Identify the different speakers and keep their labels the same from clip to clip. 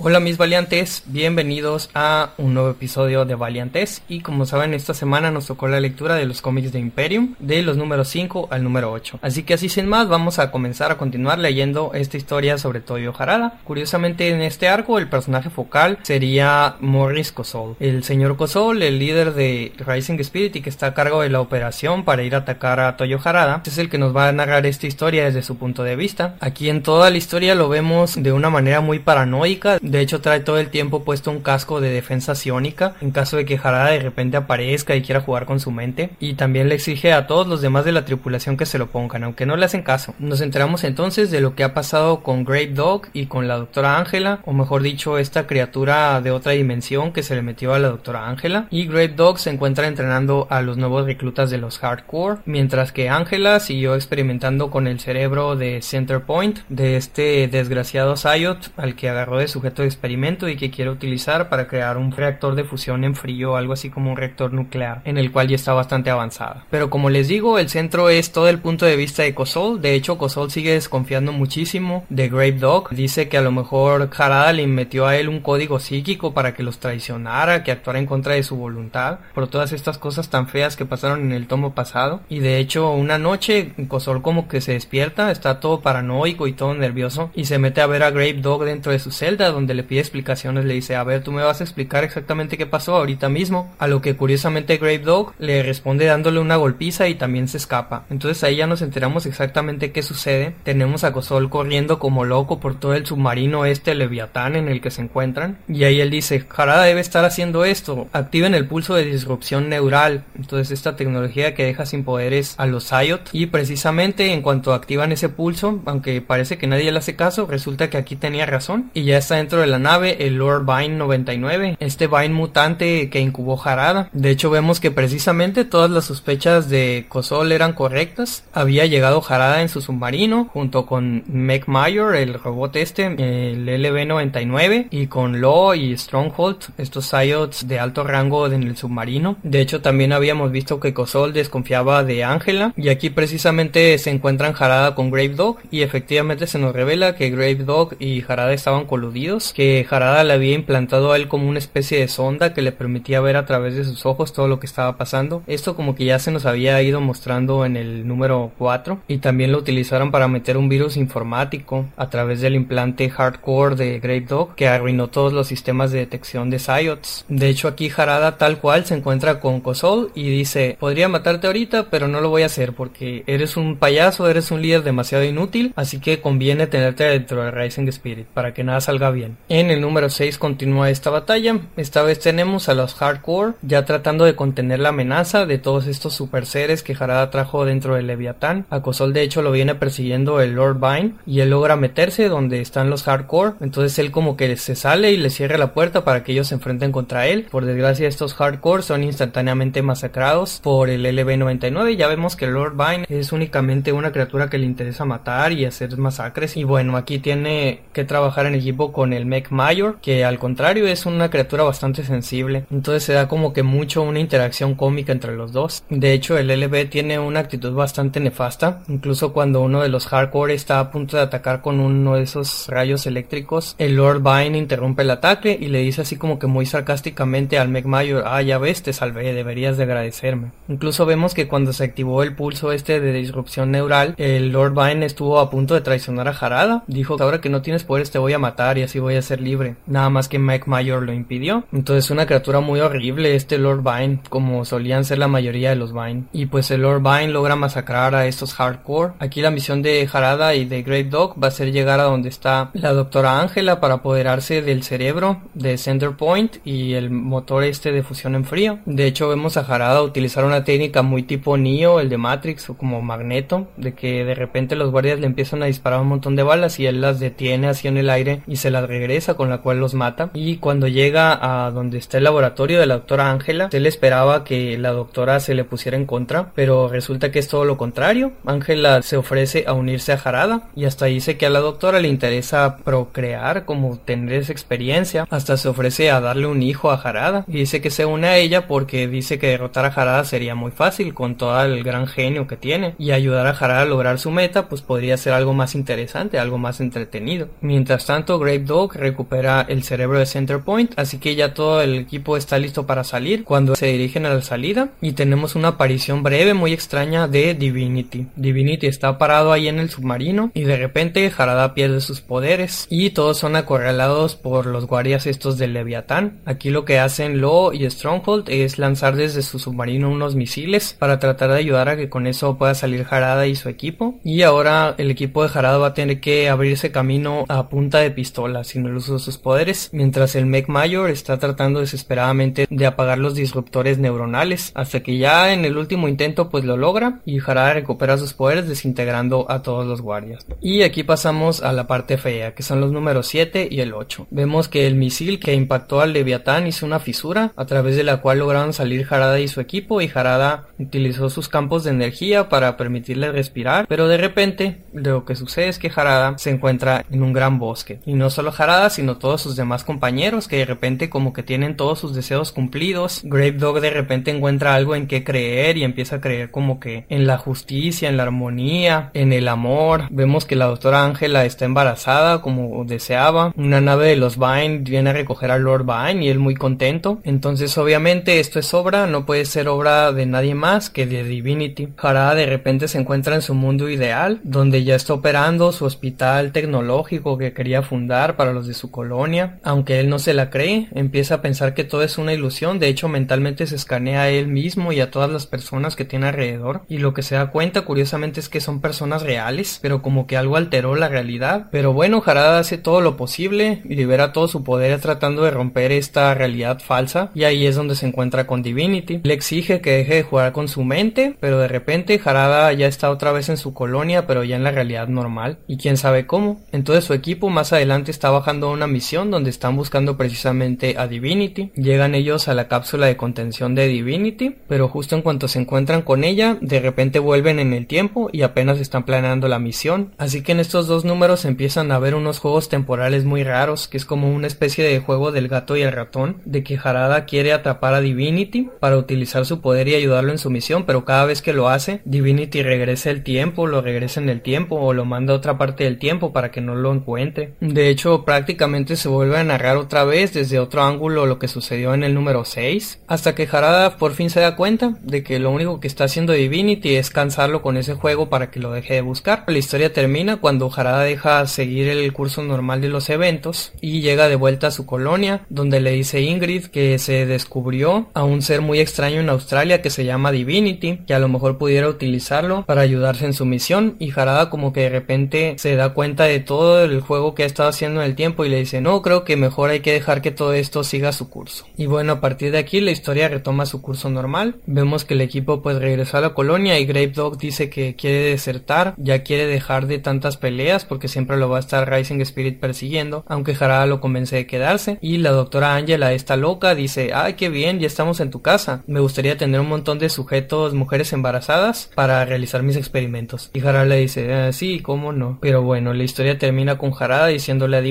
Speaker 1: Hola mis valiantes, bienvenidos a un nuevo episodio de Valiantes y como saben esta semana nos tocó la lectura de los cómics de Imperium de los números 5 al número 8. Así que así sin más vamos a comenzar a continuar leyendo esta historia sobre Toyo Harada. Curiosamente en este arco el personaje focal sería Morris Kosol. El señor Kosol, el líder de Rising Spirit y que está a cargo de la operación para ir a atacar a Toyo Harada, es el que nos va a narrar esta historia desde su punto de vista. Aquí en toda la historia lo vemos de una manera muy paranoica de hecho, trae todo el tiempo puesto un casco de defensa psiónica en caso de que Harada de repente aparezca y quiera jugar con su mente. Y también le exige a todos los demás de la tripulación que se lo pongan, aunque no le hacen caso. Nos enteramos entonces de lo que ha pasado con Great Dog y con la doctora Ángela, o mejor dicho, esta criatura de otra dimensión que se le metió a la doctora Ángela. Y Great Dog se encuentra entrenando a los nuevos reclutas de los Hardcore, mientras que Ángela siguió experimentando con el cerebro de Center Point, de este desgraciado Sayot, al que agarró de sujeto de experimento y que quiere utilizar para crear un reactor de fusión en frío, algo así como un reactor nuclear, en el cual ya está bastante avanzada. Pero como les digo, el centro es todo el punto de vista de Kosol. De hecho, Kosol sigue desconfiando muchísimo de Grave Dog. Dice que a lo mejor Harada le metió a él un código psíquico para que los traicionara, que actuara en contra de su voluntad, por todas estas cosas tan feas que pasaron en el tomo pasado. Y de hecho, una noche Kosol como que se despierta, está todo paranoico y todo nervioso, y se mete a ver a Grave Dog dentro de su celda, donde le pide explicaciones, le dice, a ver, tú me vas a explicar exactamente qué pasó ahorita mismo. A lo que curiosamente Grave Dog le responde dándole una golpiza y también se escapa. Entonces ahí ya nos enteramos exactamente qué sucede. Tenemos a Kosol corriendo como loco por todo el submarino este Leviatán en el que se encuentran. Y ahí él dice, Harada debe estar haciendo esto. Activen el pulso de disrupción neural. Entonces esta tecnología que deja sin poderes a los Ayot. Y precisamente en cuanto activan ese pulso, aunque parece que nadie le hace caso, resulta que aquí tenía razón. Y ya está dentro de la nave el Lord Vine 99, este Vine mutante que incubó Harada. De hecho vemos que precisamente todas las sospechas de Kosol eran correctas. Había llegado Harada en su submarino junto con Meg Mayor, el robot este, el LB99 y con Law y Stronghold, estos Psyots de alto rango en el submarino. De hecho también habíamos visto que Kosol desconfiaba de Angela y aquí precisamente se encuentran Harada con Grave Dog y efectivamente se nos revela que Grave Dog y Harada estaban coludidos, que Harada le había implantado a él como una especie de sonda que le permitía ver a través de sus ojos todo lo que estaba pasando. Esto como que ya se nos había ido mostrando en el número 4 y también lo utilizaron para meter un virus informático a través del implante hardcore de Grave Dog que arruinó todos los sistemas de detección de Psyots. De hecho aquí Harada tal cual se encuentra con Kosol y dice podría matarte ahorita pero no lo voy a hacer porque eres un payaso, eres un líder demasiado inútil así que conviene tenerte dentro de Rising Spirit para que nada salga bien. En el número 6 continúa esta batalla. Esta vez tenemos a los Hardcore ya tratando de contener la amenaza de todos estos super seres que Harada trajo dentro del Leviatán. A de hecho lo viene persiguiendo el Lord Vine y él logra meterse donde están los Hardcore. Entonces él como que se sale y le cierra la puerta para que ellos se enfrenten contra él. Por desgracia estos Hardcore son instantáneamente masacrados por el LB99. Ya vemos que el Lord Vine es únicamente una criatura que le interesa matar y hacer masacres. Y bueno, aquí tiene que trabajar en equipo con el Mech Mayor, que al contrario es una criatura bastante sensible. Entonces se da como que mucho una interacción cómica entre los dos. De hecho, el LB tiene una actitud bastante nefasta. Incluso cuando uno de los hardcore está a punto de atacar con uno de esos rayos eléctricos, el Lord Vine interrumpe el ataque y le dice así como que muy sarcásticamente al Mech Mayor, ah ya ves, te salvé, deberías de agradecerme. Incluso vemos que cuando se activó el pulso este de disrupción neural, el Lord Vine estuvo a punto de traicionar a Harada. Dijo, ahora que no tienes poderes te voy a matar y así voy a ser libre. Nada más que Mike Mayor lo impidió. Entonces una criatura muy horrible este Lord Vine, como solían ser la mayoría de los Vine. Y pues el Lord Vine logra masacrar a estos hardcore. Aquí la misión de Harada y de Great Dog va a ser llegar a donde está la doctora Ángela para apoderarse del cerebro de Center Point y el motor este de fusión en frío. De hecho vemos a Harada utilizar una técnica muy tipo Neo, el de Matrix o como Magneto, de que de repente los guardias le empiezan a disparar un montón de balas y él las detiene así en el aire y se las regresa con la cual los mata y cuando llega a donde está el laboratorio de la doctora Ángela, él esperaba que la doctora se le pusiera en contra, pero resulta que es todo lo contrario. Ángela se ofrece a unirse a Harada y hasta dice que a la doctora le interesa procrear, como tener esa experiencia, hasta se ofrece a darle un hijo a Harada y dice que se une a ella porque dice que derrotar a Harada sería muy fácil con todo el gran genio que tiene y ayudar a Harada a lograr su meta pues podría ser algo más interesante, algo más entretenido. Mientras tanto Grape Dog recupera el cerebro de Center Point, así que ya todo el equipo está listo para salir cuando se dirigen a la salida y tenemos una aparición breve muy extraña de Divinity. Divinity está parado ahí en el submarino y de repente Harada pierde sus poderes y todos son acorralados por los guardias estos del Leviatán. Aquí lo que hacen Lo y Stronghold es lanzar desde su submarino unos misiles para tratar de ayudar a que con eso pueda salir Harada y su equipo. Y ahora el equipo de Harada va a tener que abrirse camino a punta de pistola sin el uso de sus poderes, mientras el Mech Mayor está tratando desesperadamente de apagar los disruptores neuronales, hasta que ya en el último intento pues lo logra y Harada recupera sus poderes desintegrando a todos los guardias. Y aquí pasamos a la parte fea, que son los números 7 y el 8. Vemos que el misil que impactó al Leviatán hizo una fisura a través de la cual lograron salir Harada y su equipo y Harada utilizó sus campos de energía para permitirle respirar, pero de repente lo que sucede es que Harada se encuentra en un gran bosque y no solo Harada sino todos sus demás compañeros que de repente como que tienen todos sus deseos cumplidos. Grape Dog de repente encuentra algo en que creer y empieza a creer como que en la justicia, en la armonía, en el amor. Vemos que la doctora Ángela está embarazada como deseaba. Una nave de los Vine viene a recoger a Lord Vine y él muy contento. Entonces obviamente esto es obra, no puede ser obra de nadie más que de Divinity. Harada de repente se encuentra en su mundo ideal, donde ya está operando su hospital tecnológico que quería fundar para de su colonia. Aunque él no se la cree, empieza a pensar que todo es una ilusión, de hecho mentalmente se escanea a él mismo y a todas las personas que tiene alrededor. Y lo que se da cuenta curiosamente es que son personas reales, pero como que algo alteró la realidad. Pero bueno, Harada hace todo lo posible y libera todo su poder tratando de romper esta realidad falsa y ahí es donde se encuentra con Divinity. Le exige que deje de jugar con su mente, pero de repente Harada ya está otra vez en su colonia, pero ya en la realidad normal y quién sabe cómo. Entonces su equipo más adelante está bajando una misión donde están buscando precisamente a Divinity. Llegan ellos a la cápsula de contención de Divinity, pero justo en cuanto se encuentran con ella, de repente vuelven en el tiempo y apenas están planeando la misión. Así que en estos dos números empiezan a ver unos juegos temporales muy raros, que es como una especie de juego del gato y el ratón, de que Harada quiere atrapar a Divinity para utilizar su poder y ayudarlo en su misión, pero cada vez que lo hace, Divinity regresa el tiempo, lo regresa en el tiempo o lo manda a otra parte del tiempo para que no lo encuentre. De hecho, prácticamente se vuelve a narrar otra vez desde otro ángulo lo que sucedió en el número 6, hasta que Harada por fin se da cuenta de que lo único que está haciendo Divinity es cansarlo con ese juego para que lo deje de buscar. La historia termina cuando Harada deja seguir el curso normal de los eventos y llega de vuelta a su colonia, donde le dice Ingrid que se descubrió a un ser muy extraño en Australia que se llama Divinity, que a lo mejor pudiera utilizarlo para ayudarse en su misión y Harada como que de repente se da cuenta de todo el juego que ha estado haciendo en el tiempo y le dice no, creo que mejor hay que dejar que todo esto siga su curso. Y bueno, a partir de aquí la historia retoma su curso normal. Vemos que el equipo pues regresó a la colonia y Grape Dog dice que quiere desertar, ya quiere dejar de tantas peleas porque siempre lo va a estar Rising Spirit persiguiendo, aunque Harada lo convence de quedarse. Y la doctora Angela está loca, dice, ay qué bien, ya estamos en tu casa. Me gustaría tener un montón de sujetos, mujeres embarazadas, para realizar mis experimentos. Y Harada le dice, ah, sí, cómo no. Pero bueno, la historia termina con Harada diciéndole a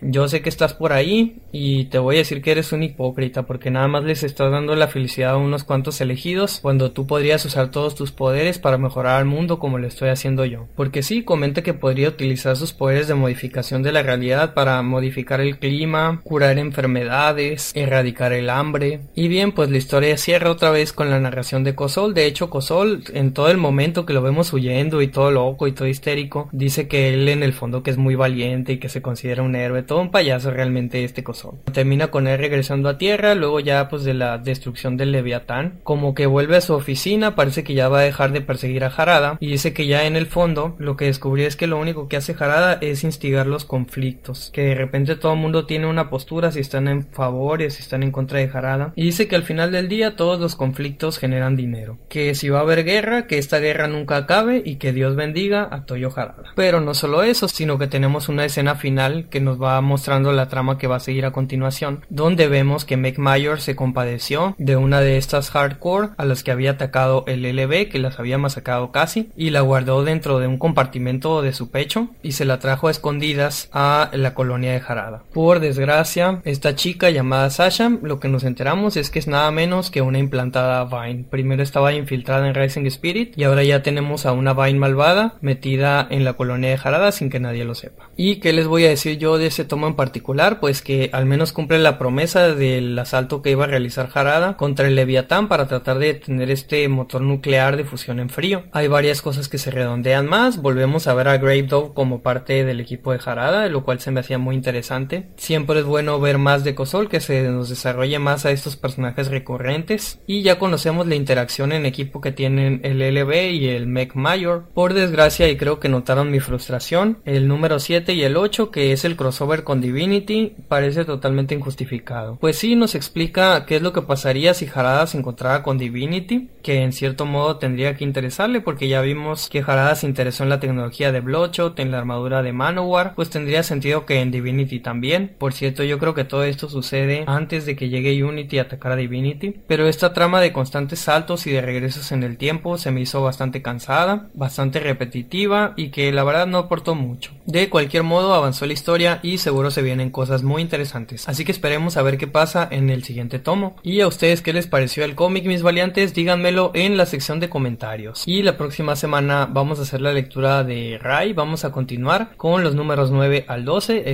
Speaker 1: Yo sé que estás por ahí y te voy a decir que eres un hipócrita porque nada más les estás dando la felicidad a unos cuantos elegidos cuando tú podrías usar todos tus poderes para mejorar al mundo como lo estoy haciendo yo. Porque sí, comenta que podría utilizar sus poderes de modificación de la realidad para modificar el clima, curar enfermedades, erradicar el hambre. Y bien, pues la historia cierra otra vez con la narración de Cosol. De hecho, Cosol, en todo el momento que lo vemos huyendo y todo loco y todo histérico, dice que él en el fondo que es muy valiente y que se considera un héroe, todo un payaso realmente este Cosol. Termina con él regresando a tierra, luego ya pues de la destrucción del Leviatán, como que vuelve a su oficina, parece que ya va a dejar de perseguir a Harada y dice que ya en el fondo lo que descubrió es que lo único que hace Harada es instigar los conflictos, que de repente todo el mundo tiene una postura si están en favor y si están en contra de Harada y dice que al final del día todos los conflictos generan dinero, que si va a haber guerra, que esta guerra nunca acabe y que Dios bendiga a Toyo Harada. Pero no solo eso, sino que tenemos una escena final que nos va mostrando la trama que va a seguir a continuación, donde vemos que Meg Mayor se compadeció de una de estas hardcore a las que había atacado el LB, que las había masacrado casi, y la guardó dentro de un compartimento de su pecho y se la trajo a escondidas a la colonia de Harada. Por desgracia, esta chica llamada Sasha, lo que nos enteramos es que es nada menos que una implantada Vine. Primero estaba infiltrada en Rising Spirit y ahora ya tenemos a una Vine malvada metida en la colonia de Harada sin que nadie lo sepa. ¿Y qué les voy a decir yo de ese tomo en particular? Pues que al menos cumple la promesa del asalto que iba a realizar Harada contra el Leviatán para tratar de detener este motor nuclear de fusión en frío. Hay varias cosas que se redondean más. Volvemos a ver a Grave como parte del equipo de Harada, lo cual se me hacía muy interesante. Siempre es bueno ver más de Kosol, que se nos desarrolle más a estos personajes recurrentes. Y ya conocemos la interacción en equipo que tienen el LB y el Mech Mayor. Por desgracia, y creo que notaron mi frustración, el número 7 y el 8, que es el crossover con Divinity, parece totalmente injustificado. Pues sí, nos explica qué es lo que pasaría si Harada se encontrara con Divinity, que en cierto modo tendría que interesarle porque ya vimos que Harada se interesó en la tecnología de Bloodshot, en la armadura de Manowar, pues tendría sentido que en Divinity también. Por cierto, yo creo que todo esto sucede antes de que llegue Unity a atacar a Divinity, pero esta trama de constantes saltos y de regresos en el tiempo se me hizo bastante cansada, bastante repetitiva y que la verdad no aportó mucho. De cualquier modo avanzó la y seguro se vienen cosas muy interesantes, así que esperemos a ver qué pasa en el siguiente tomo. Y a ustedes qué les pareció el cómic, mis valientes, díganmelo en la sección de comentarios. Y la próxima semana vamos a hacer la lectura de Rai, vamos a continuar con los números 9 al 12.